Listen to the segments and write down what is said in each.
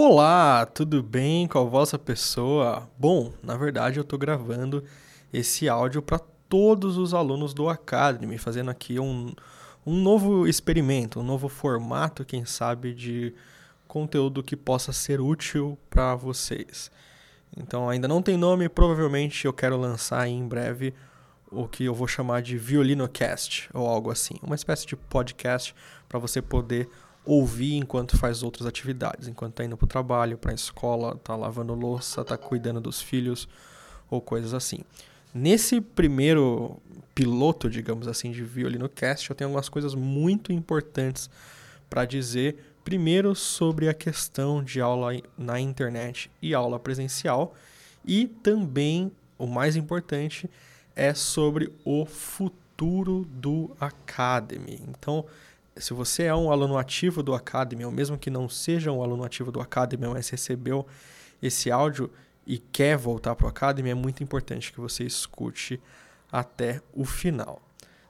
Olá, tudo bem com a vossa pessoa? Bom, na verdade eu estou gravando esse áudio para todos os alunos do Academy, fazendo aqui um, um novo experimento, um novo formato, quem sabe, de conteúdo que possa ser útil para vocês. Então ainda não tem nome, provavelmente eu quero lançar em breve o que eu vou chamar de ViolinoCast ou algo assim, uma espécie de podcast para você poder ouvir enquanto faz outras atividades, enquanto está indo para o trabalho, para a escola, está lavando louça, está cuidando dos filhos ou coisas assim. Nesse primeiro piloto, digamos assim, de Violino Cast, eu tenho algumas coisas muito importantes para dizer. Primeiro, sobre a questão de aula na internet e aula presencial, e também, o mais importante, é sobre o futuro do Academy. Então, se você é um aluno ativo do Academy, ou mesmo que não seja um aluno ativo do Academy, mas recebeu esse áudio e quer voltar para o Academy, é muito importante que você escute até o final,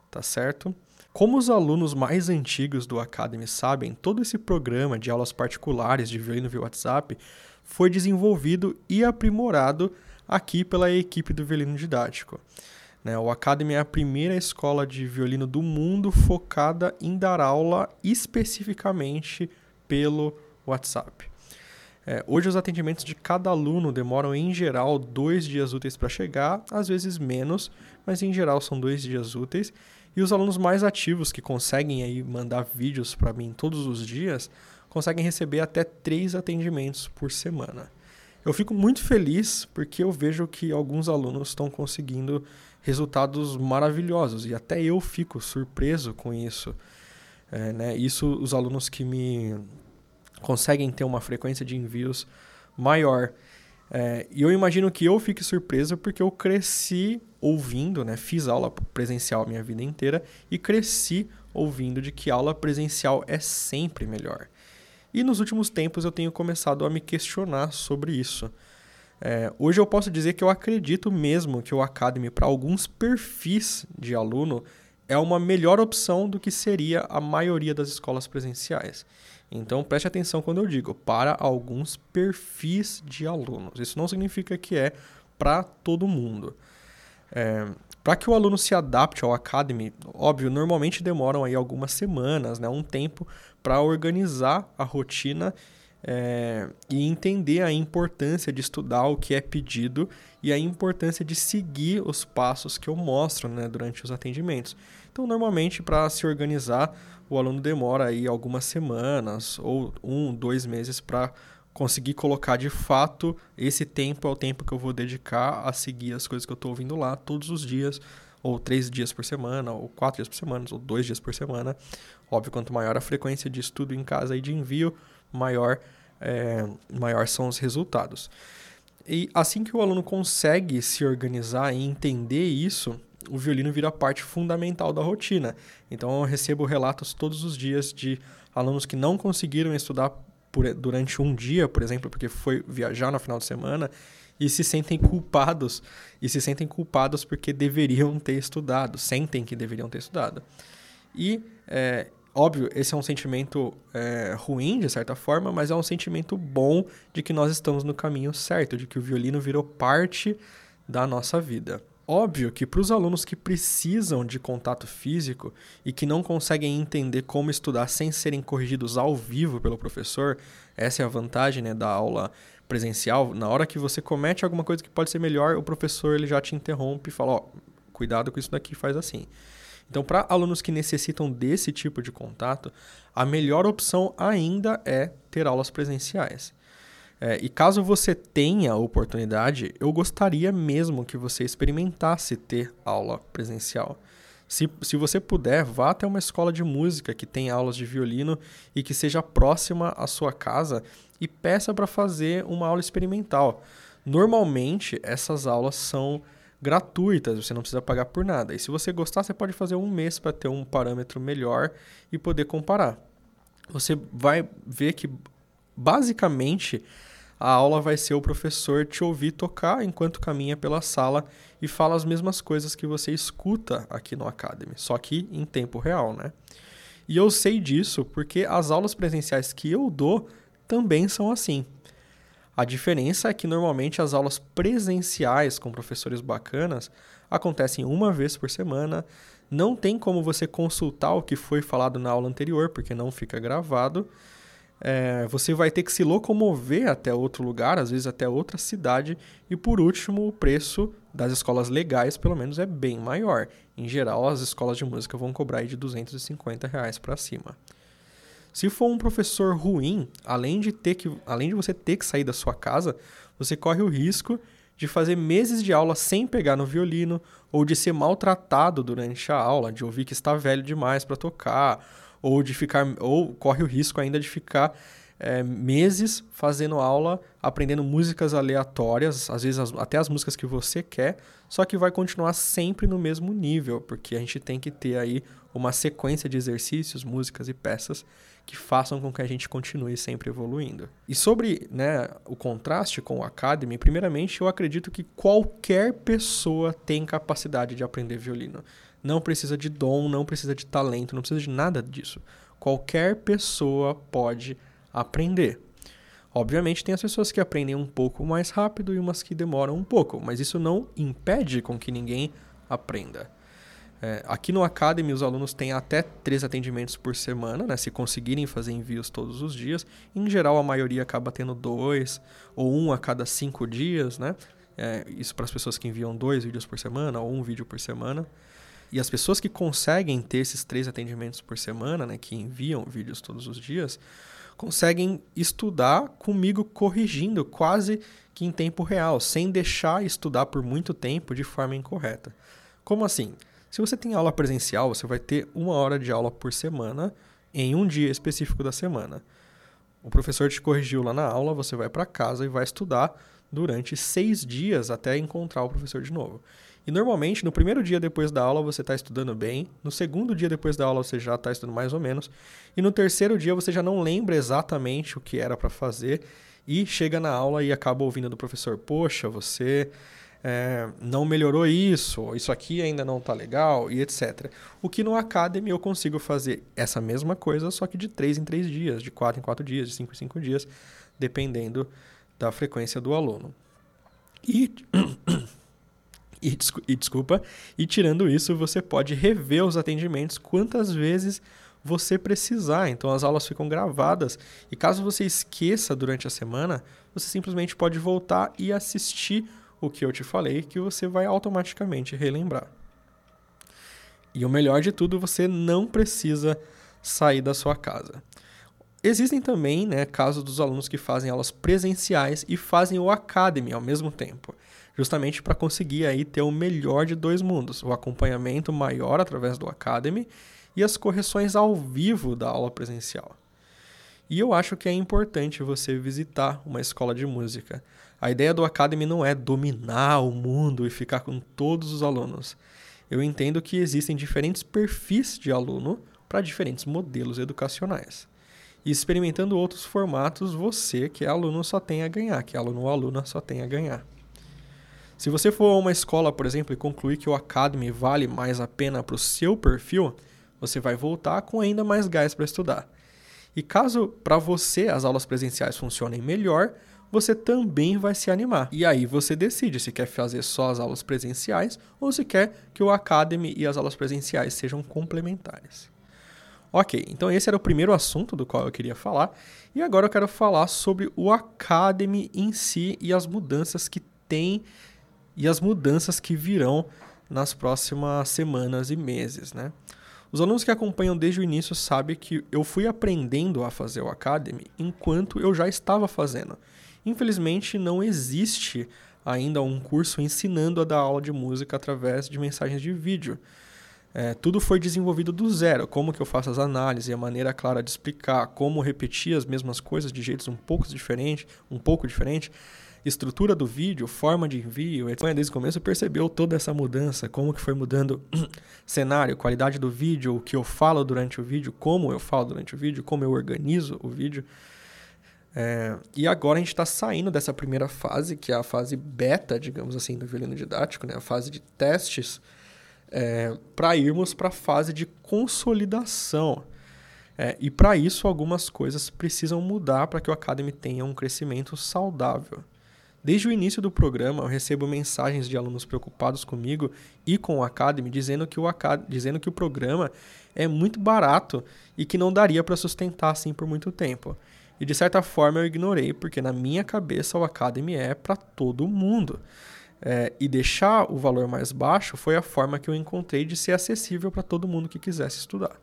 tá certo? Como os alunos mais antigos do Academy sabem, todo esse programa de aulas particulares de violino via WhatsApp foi desenvolvido e aprimorado aqui pela equipe do violino didático. Né? O Academy é a primeira escola de violino do mundo focada em dar aula especificamente pelo WhatsApp. É, hoje os atendimentos de cada aluno demoram em geral dois dias úteis para chegar, às vezes menos, mas em geral são dois dias úteis. E os alunos mais ativos que conseguem aí mandar vídeos para mim todos os dias conseguem receber até três atendimentos por semana. Eu fico muito feliz porque eu vejo que alguns alunos estão conseguindo resultados maravilhosos e até eu fico surpreso com isso. É, né? Isso os alunos que me conseguem ter uma frequência de envios maior. É, e eu imagino que eu fique surpreso porque eu cresci ouvindo, né? fiz aula presencial minha vida inteira e cresci ouvindo de que aula presencial é sempre melhor. E nos últimos tempos eu tenho começado a me questionar sobre isso. É, hoje eu posso dizer que eu acredito mesmo que o Academy, para alguns perfis de aluno, é uma melhor opção do que seria a maioria das escolas presenciais. Então preste atenção quando eu digo para alguns perfis de alunos. Isso não significa que é para todo mundo. É, para que o aluno se adapte ao Academy, óbvio, normalmente demoram aí algumas semanas, né, um tempo para organizar a rotina é, e entender a importância de estudar o que é pedido e a importância de seguir os passos que eu mostro né, durante os atendimentos. Então, normalmente, para se organizar, o aluno demora aí algumas semanas ou um, dois meses para conseguir colocar de fato esse tempo é o tempo que eu vou dedicar a seguir as coisas que eu estou ouvindo lá todos os dias, ou três dias por semana, ou quatro dias por semana, ou dois dias por semana. Óbvio, quanto maior a frequência de estudo em casa e de envio, maior, é, maior são os resultados. E assim que o aluno consegue se organizar e entender isso, o violino vira parte fundamental da rotina. Então eu recebo relatos todos os dias de alunos que não conseguiram estudar por, durante um dia, por exemplo, porque foi viajar no final de semana e se sentem culpados e se sentem culpados porque deveriam ter estudado, sentem que deveriam ter estudado. E é, Óbvio, esse é um sentimento é, ruim, de certa forma, mas é um sentimento bom de que nós estamos no caminho certo, de que o violino virou parte da nossa vida. Óbvio que para os alunos que precisam de contato físico e que não conseguem entender como estudar sem serem corrigidos ao vivo pelo professor, essa é a vantagem né, da aula presencial. Na hora que você comete alguma coisa que pode ser melhor, o professor ele já te interrompe e fala: ó, cuidado com isso daqui, faz assim. Então, para alunos que necessitam desse tipo de contato, a melhor opção ainda é ter aulas presenciais. É, e caso você tenha a oportunidade, eu gostaria mesmo que você experimentasse ter aula presencial. Se, se você puder, vá até uma escola de música que tem aulas de violino e que seja próxima à sua casa e peça para fazer uma aula experimental. Normalmente, essas aulas são gratuitas, você não precisa pagar por nada. E se você gostar, você pode fazer um mês para ter um parâmetro melhor e poder comparar. Você vai ver que basicamente a aula vai ser o professor te ouvir tocar enquanto caminha pela sala e fala as mesmas coisas que você escuta aqui no Academy, só que em tempo real, né? E eu sei disso porque as aulas presenciais que eu dou também são assim. A diferença é que normalmente as aulas presenciais com professores bacanas acontecem uma vez por semana. Não tem como você consultar o que foi falado na aula anterior, porque não fica gravado. É, você vai ter que se locomover até outro lugar, às vezes até outra cidade. E por último, o preço das escolas legais, pelo menos, é bem maior. Em geral, as escolas de música vão cobrar de 250 reais para cima. Se for um professor ruim, além de, ter que, além de você ter que sair da sua casa, você corre o risco de fazer meses de aula sem pegar no violino, ou de ser maltratado durante a aula, de ouvir que está velho demais para tocar, ou de ficar, ou corre o risco ainda de ficar é, meses fazendo aula, aprendendo músicas aleatórias, às vezes as, até as músicas que você quer, só que vai continuar sempre no mesmo nível, porque a gente tem que ter aí uma sequência de exercícios, músicas e peças que façam com que a gente continue sempre evoluindo. E sobre né, o contraste com o Academy, primeiramente eu acredito que qualquer pessoa tem capacidade de aprender violino. Não precisa de dom, não precisa de talento, não precisa de nada disso. Qualquer pessoa pode aprender. Obviamente tem as pessoas que aprendem um pouco mais rápido e umas que demoram um pouco, mas isso não impede com que ninguém aprenda. É, aqui no Academy, os alunos têm até três atendimentos por semana, né, se conseguirem fazer envios todos os dias. Em geral, a maioria acaba tendo dois ou um a cada cinco dias. Né? É, isso para as pessoas que enviam dois vídeos por semana ou um vídeo por semana. E as pessoas que conseguem ter esses três atendimentos por semana, né, que enviam vídeos todos os dias, conseguem estudar comigo corrigindo quase que em tempo real, sem deixar estudar por muito tempo de forma incorreta. Como assim? Se você tem aula presencial, você vai ter uma hora de aula por semana em um dia específico da semana. O professor te corrigiu lá na aula, você vai para casa e vai estudar durante seis dias até encontrar o professor de novo. E normalmente, no primeiro dia depois da aula, você está estudando bem, no segundo dia depois da aula, você já está estudando mais ou menos, e no terceiro dia, você já não lembra exatamente o que era para fazer, e chega na aula e acaba ouvindo do professor: Poxa, você é, não melhorou isso, isso aqui ainda não está legal e etc. O que no Academy eu consigo fazer essa mesma coisa, só que de 3 em 3 dias, de 4 em 4 dias, de 5 em 5 dias, dependendo da frequência do aluno. E, e, e desculpa, e tirando isso, você pode rever os atendimentos quantas vezes você precisar. Então as aulas ficam gravadas e caso você esqueça durante a semana, você simplesmente pode voltar e assistir o que eu te falei que você vai automaticamente relembrar. E o melhor de tudo, você não precisa sair da sua casa. Existem também né, casos dos alunos que fazem aulas presenciais e fazem o Academy ao mesmo tempo, justamente para conseguir aí ter o melhor de dois mundos, o acompanhamento maior através do Academy e as correções ao vivo da aula presencial. E eu acho que é importante você visitar uma escola de música. A ideia do Academy não é dominar o mundo e ficar com todos os alunos. Eu entendo que existem diferentes perfis de aluno para diferentes modelos educacionais. E experimentando outros formatos, você, que é aluno, só tem a ganhar, que é aluno ou aluna, só tem a ganhar. Se você for a uma escola, por exemplo, e concluir que o Academy vale mais a pena para o seu perfil, você vai voltar com ainda mais gás para estudar. E caso para você as aulas presenciais funcionem melhor, você também vai se animar. E aí você decide se quer fazer só as aulas presenciais ou se quer que o Academy e as aulas presenciais sejam complementares. Ok, então esse era o primeiro assunto do qual eu queria falar. E agora eu quero falar sobre o Academy em si e as mudanças que tem e as mudanças que virão nas próximas semanas e meses, né? Os alunos que acompanham desde o início sabem que eu fui aprendendo a fazer o Academy enquanto eu já estava fazendo. Infelizmente, não existe ainda um curso ensinando a dar aula de música através de mensagens de vídeo. É, tudo foi desenvolvido do zero, como que eu faço as análises, a maneira clara de explicar, como repetir as mesmas coisas de jeitos um pouco diferentes, um pouco diferente estrutura do vídeo, forma de envio, etc. Desde o começo percebeu toda essa mudança, como que foi mudando cenário, qualidade do vídeo, o que eu falo durante o vídeo, como eu falo durante o vídeo, como eu organizo o vídeo. É, e agora a gente está saindo dessa primeira fase, que é a fase beta, digamos assim, do violino didático, né? a fase de testes, é, para irmos para a fase de consolidação. É, e para isso, algumas coisas precisam mudar para que o Academy tenha um crescimento saudável. Desde o início do programa, eu recebo mensagens de alunos preocupados comigo e com o Academy, dizendo que o, Acad dizendo que o programa é muito barato e que não daria para sustentar assim por muito tempo. E de certa forma eu ignorei, porque na minha cabeça o Academy é para todo mundo. É, e deixar o valor mais baixo foi a forma que eu encontrei de ser acessível para todo mundo que quisesse estudar.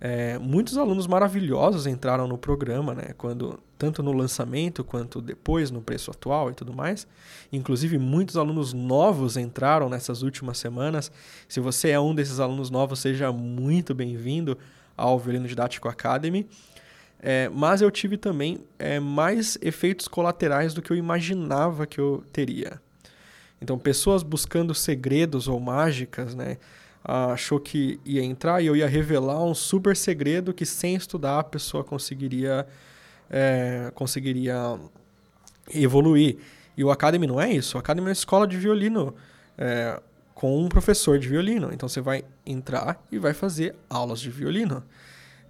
É, muitos alunos maravilhosos entraram no programa, né? Quando, tanto no lançamento quanto depois no preço atual e tudo mais. Inclusive, muitos alunos novos entraram nessas últimas semanas. Se você é um desses alunos novos, seja muito bem-vindo ao Violino Didático Academy. É, mas eu tive também é, mais efeitos colaterais do que eu imaginava que eu teria. Então, pessoas buscando segredos ou mágicas, né? achou que ia entrar e eu ia revelar um super segredo que sem estudar a pessoa conseguiria é, conseguiria evoluir. E o Academy não é isso. O Academy é uma escola de violino é, com um professor de violino. Então você vai entrar e vai fazer aulas de violino.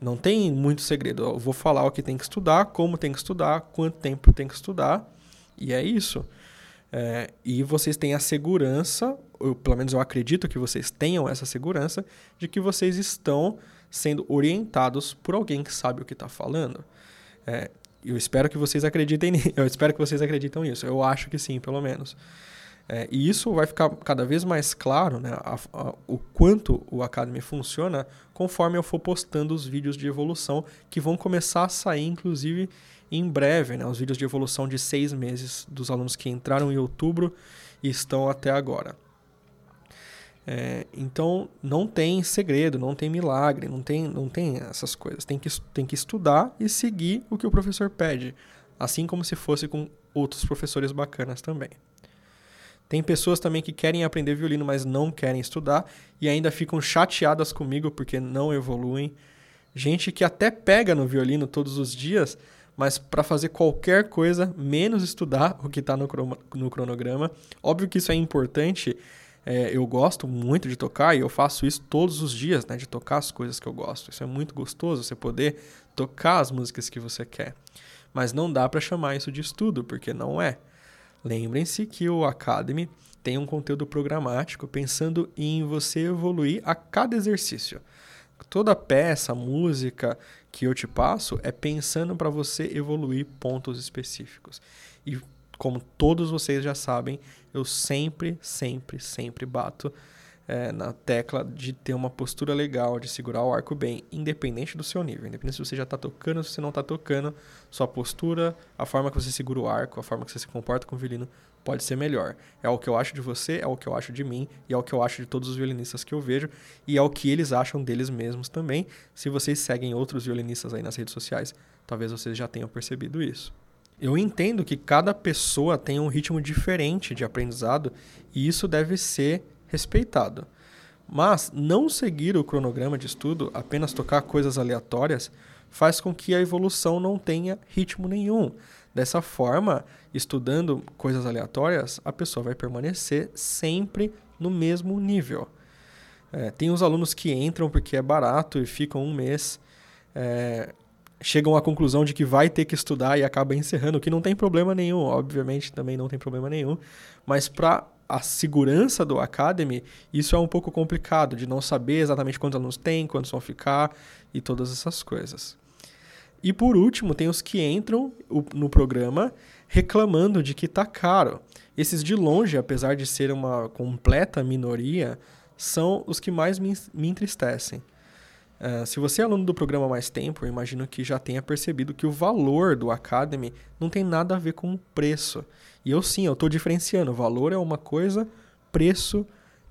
Não tem muito segredo. Eu vou falar o que tem que estudar, como tem que estudar, quanto tempo tem que estudar. E é isso. É, e vocês têm a segurança, pelo menos eu acredito que vocês tenham essa segurança, de que vocês estão sendo orientados por alguém que sabe o que está falando. É, eu espero que vocês acreditem, eu espero que vocês acreditem nisso. Eu acho que sim, pelo menos. É, e isso vai ficar cada vez mais claro, né, a, a, o quanto o Academy funciona, conforme eu for postando os vídeos de evolução que vão começar a sair, inclusive em breve, né, os vídeos de evolução de seis meses dos alunos que entraram em outubro e estão até agora. É, então não tem segredo, não tem milagre, não tem, não tem essas coisas. Tem que, tem que estudar e seguir o que o professor pede, assim como se fosse com outros professores bacanas também. Tem pessoas também que querem aprender violino, mas não querem estudar e ainda ficam chateadas comigo porque não evoluem. Gente que até pega no violino todos os dias, mas para fazer qualquer coisa, menos estudar o que está no, no cronograma. Óbvio que isso é importante. É, eu gosto muito de tocar e eu faço isso todos os dias, né? De tocar as coisas que eu gosto. Isso é muito gostoso, você poder tocar as músicas que você quer. Mas não dá para chamar isso de estudo, porque não é. Lembrem-se que o Academy tem um conteúdo programático pensando em você evoluir a cada exercício. Toda peça, música que eu te passo é pensando para você evoluir pontos específicos. E como todos vocês já sabem, eu sempre, sempre, sempre bato é, na tecla de ter uma postura legal, de segurar o arco bem, independente do seu nível. Independente se você já está tocando, se você não está tocando, sua postura, a forma que você segura o arco, a forma que você se comporta com o violino pode ser melhor. É o que eu acho de você, é o que eu acho de mim e é o que eu acho de todos os violinistas que eu vejo e é o que eles acham deles mesmos também. Se vocês seguem outros violinistas aí nas redes sociais, talvez vocês já tenham percebido isso. Eu entendo que cada pessoa tem um ritmo diferente de aprendizado e isso deve ser respeitado. Mas não seguir o cronograma de estudo, apenas tocar coisas aleatórias, faz com que a evolução não tenha ritmo nenhum. Dessa forma, estudando coisas aleatórias, a pessoa vai permanecer sempre no mesmo nível. É, tem os alunos que entram porque é barato e ficam um mês, é, chegam à conclusão de que vai ter que estudar e acaba encerrando, que não tem problema nenhum, obviamente também não tem problema nenhum, mas para a segurança do Academy, isso é um pouco complicado, de não saber exatamente quantos alunos tem, quantos vão ficar e todas essas coisas. E por último, tem os que entram no programa reclamando de que está caro. Esses de longe, apesar de ser uma completa minoria, são os que mais me, me entristecem. Uh, se você é aluno do programa mais tempo, eu imagino que já tenha percebido que o valor do Academy não tem nada a ver com o preço. E eu sim, eu estou diferenciando. Valor é uma coisa, preço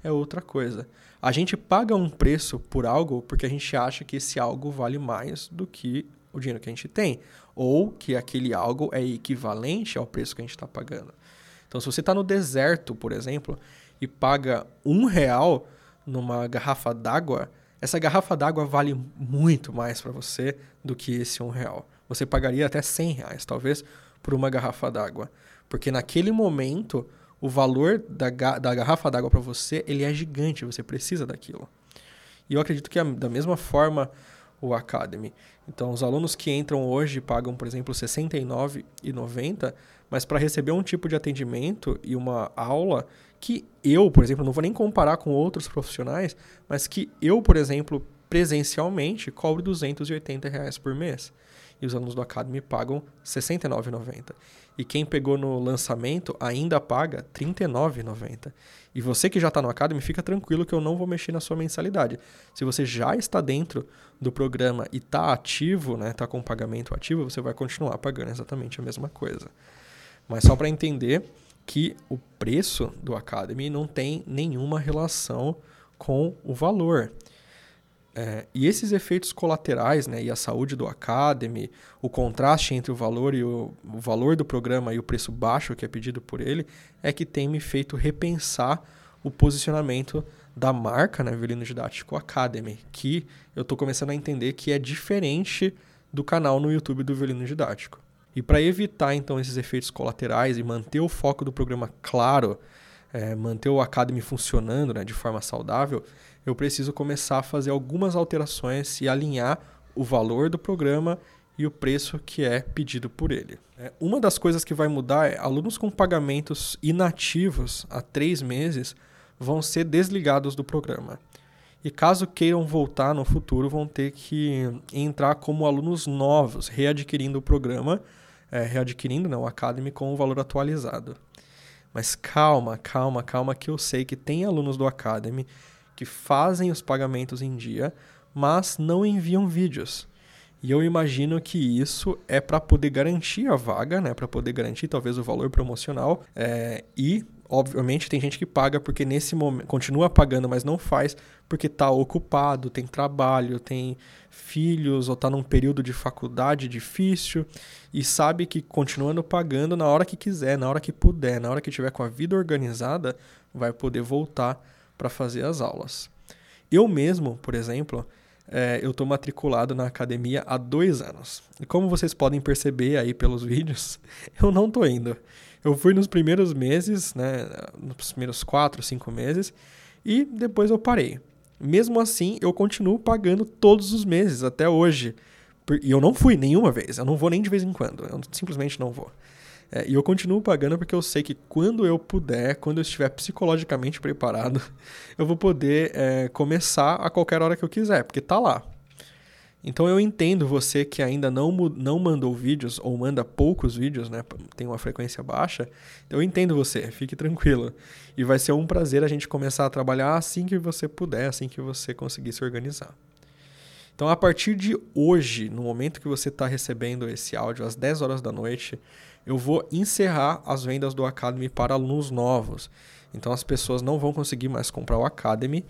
é outra coisa. A gente paga um preço por algo porque a gente acha que esse algo vale mais do que o dinheiro que a gente tem, ou que aquele algo é equivalente ao preço que a gente está pagando. Então, se você está no deserto, por exemplo, e paga um real numa garrafa d'água, essa garrafa d'água vale muito mais para você do que esse um real. Você pagaria até 100 reais, talvez, por uma garrafa d'água. Porque naquele momento, o valor da, da garrafa d'água para você ele é gigante, você precisa daquilo. E eu acredito que da mesma forma o Academy. Então, os alunos que entram hoje pagam, por exemplo, R$ 69,90, mas para receber um tipo de atendimento e uma aula que eu, por exemplo, não vou nem comparar com outros profissionais, mas que eu, por exemplo, presencialmente cobro 280 reais por mês. E os alunos do Academy pagam R$ 69,90. E quem pegou no lançamento ainda paga R$ 39,90. E você que já está no Academy, fica tranquilo que eu não vou mexer na sua mensalidade. Se você já está dentro do programa e está ativo, está né, tá com pagamento ativo, você vai continuar pagando exatamente a mesma coisa. Mas só para entender que o preço do Academy não tem nenhuma relação com o valor. É, e esses efeitos colaterais, né, e a saúde do Academy, o contraste entre o valor e o, o, valor do programa e o preço baixo que é pedido por ele, é que tem me feito repensar o posicionamento da marca, né, Violino Didático Academy, que eu estou começando a entender que é diferente do canal no YouTube do Violino Didático. E para evitar então esses efeitos colaterais e manter o foco do programa claro, é, manter o Academy funcionando né, de forma saudável, eu preciso começar a fazer algumas alterações e alinhar o valor do programa e o preço que é pedido por ele. É, uma das coisas que vai mudar é alunos com pagamentos inativos há três meses vão ser desligados do programa. E caso queiram voltar no futuro, vão ter que entrar como alunos novos, readquirindo o programa, é, readquirindo né, o Academy com o valor atualizado. Mas calma, calma, calma, que eu sei que tem alunos do Academy que fazem os pagamentos em dia, mas não enviam vídeos. E eu imagino que isso é para poder garantir a vaga, né? Para poder garantir talvez o valor promocional. É, e, obviamente, tem gente que paga porque nesse momento continua pagando, mas não faz porque está ocupado, tem trabalho, tem filhos ou está num período de faculdade difícil e sabe que continuando pagando na hora que quiser, na hora que puder, na hora que tiver com a vida organizada, vai poder voltar para fazer as aulas. Eu mesmo, por exemplo, é, eu estou matriculado na academia há dois anos. E como vocês podem perceber aí pelos vídeos, eu não estou indo. Eu fui nos primeiros meses, né, nos primeiros quatro, cinco meses, e depois eu parei. Mesmo assim, eu continuo pagando todos os meses até hoje. E eu não fui nenhuma vez, eu não vou nem de vez em quando, eu simplesmente não vou. É, e eu continuo pagando porque eu sei que quando eu puder, quando eu estiver psicologicamente preparado, eu vou poder é, começar a qualquer hora que eu quiser, porque tá lá. Então eu entendo você que ainda não, não mandou vídeos ou manda poucos vídeos, né? Tem uma frequência baixa. Eu entendo você, fique tranquilo. E vai ser um prazer a gente começar a trabalhar assim que você puder, assim que você conseguir se organizar. Então, a partir de hoje, no momento que você está recebendo esse áudio, às 10 horas da noite, eu vou encerrar as vendas do Academy para alunos novos. Então as pessoas não vão conseguir mais comprar o Academy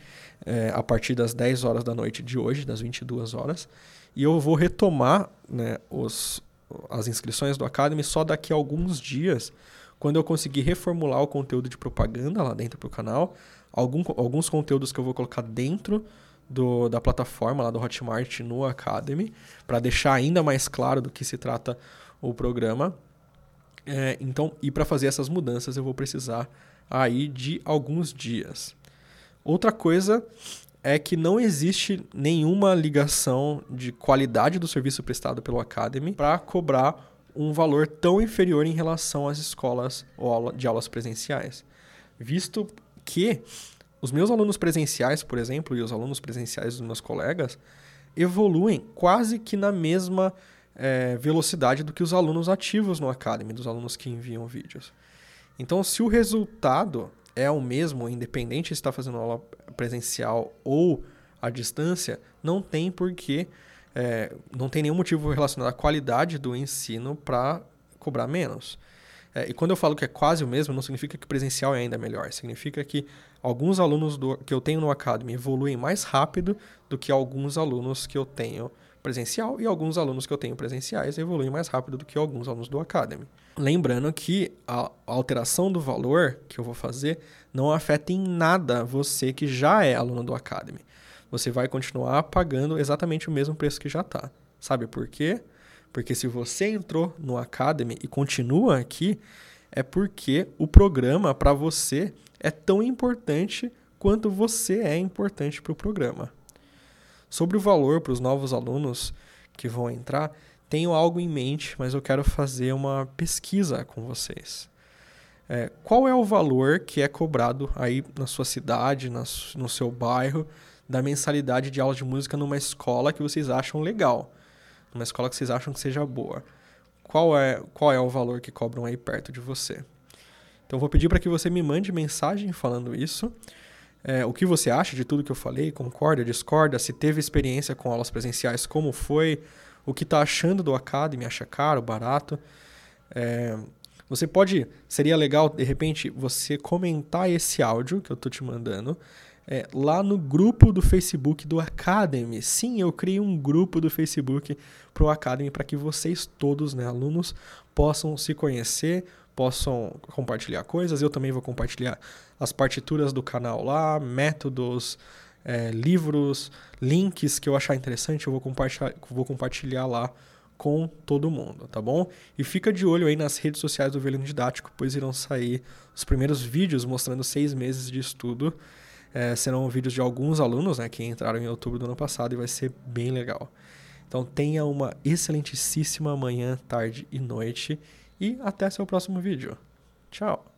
é, a partir das 10 horas da noite de hoje, das 22 horas. E eu vou retomar né, os, as inscrições do Academy só daqui a alguns dias, quando eu conseguir reformular o conteúdo de propaganda lá dentro para o canal. Algum, alguns conteúdos que eu vou colocar dentro do, da plataforma lá do Hotmart no Academy, para deixar ainda mais claro do que se trata o programa. É, então, e para fazer essas mudanças eu vou precisar aí de alguns dias. Outra coisa é que não existe nenhuma ligação de qualidade do serviço prestado pelo Academy para cobrar um valor tão inferior em relação às escolas de aulas presenciais. Visto que os meus alunos presenciais, por exemplo, e os alunos presenciais dos meus colegas evoluem quase que na mesma é, velocidade do que os alunos ativos no Academy, dos alunos que enviam vídeos. Então, se o resultado é o mesmo, independente se está fazendo aula presencial ou à distância, não tem porquê, é, não tem nenhum motivo relacionado à qualidade do ensino para cobrar menos. É, e quando eu falo que é quase o mesmo, não significa que presencial é ainda melhor. Significa que alguns alunos do, que eu tenho no Academy evoluem mais rápido do que alguns alunos que eu tenho presencial e alguns alunos que eu tenho presenciais evoluem mais rápido do que alguns alunos do Academy. Lembrando que a alteração do valor que eu vou fazer não afeta em nada você que já é aluno do Academy. Você vai continuar pagando exatamente o mesmo preço que já está. Sabe por quê? Porque se você entrou no Academy e continua aqui, é porque o programa para você é tão importante quanto você é importante para o programa. Sobre o valor para os novos alunos que vão entrar, tenho algo em mente, mas eu quero fazer uma pesquisa com vocês. É, qual é o valor que é cobrado aí na sua cidade, na, no seu bairro, da mensalidade de aula de música numa escola que vocês acham legal? Numa escola que vocês acham que seja boa. Qual é, qual é o valor que cobram aí perto de você? Então, vou pedir para que você me mande mensagem falando isso. É, o que você acha de tudo que eu falei? Concorda, discorda? Se teve experiência com aulas presenciais, como foi? O que está achando do Academy? Acha caro, barato? É, você pode, seria legal de repente você comentar esse áudio que eu tô te mandando é, lá no grupo do Facebook do Academy. Sim, eu criei um grupo do Facebook para o Academy para que vocês todos, né, alunos, possam se conhecer, possam compartilhar coisas. Eu também vou compartilhar as partituras do canal lá, métodos, é, livros, links que eu achar interessante, eu vou compartilhar, vou compartilhar lá com todo mundo, tá bom? E fica de olho aí nas redes sociais do Violino Didático, pois irão sair os primeiros vídeos mostrando seis meses de estudo. É, serão vídeos de alguns alunos né, que entraram em outubro do ano passado e vai ser bem legal. Então tenha uma excelentíssima manhã, tarde e noite e até seu próximo vídeo. Tchau!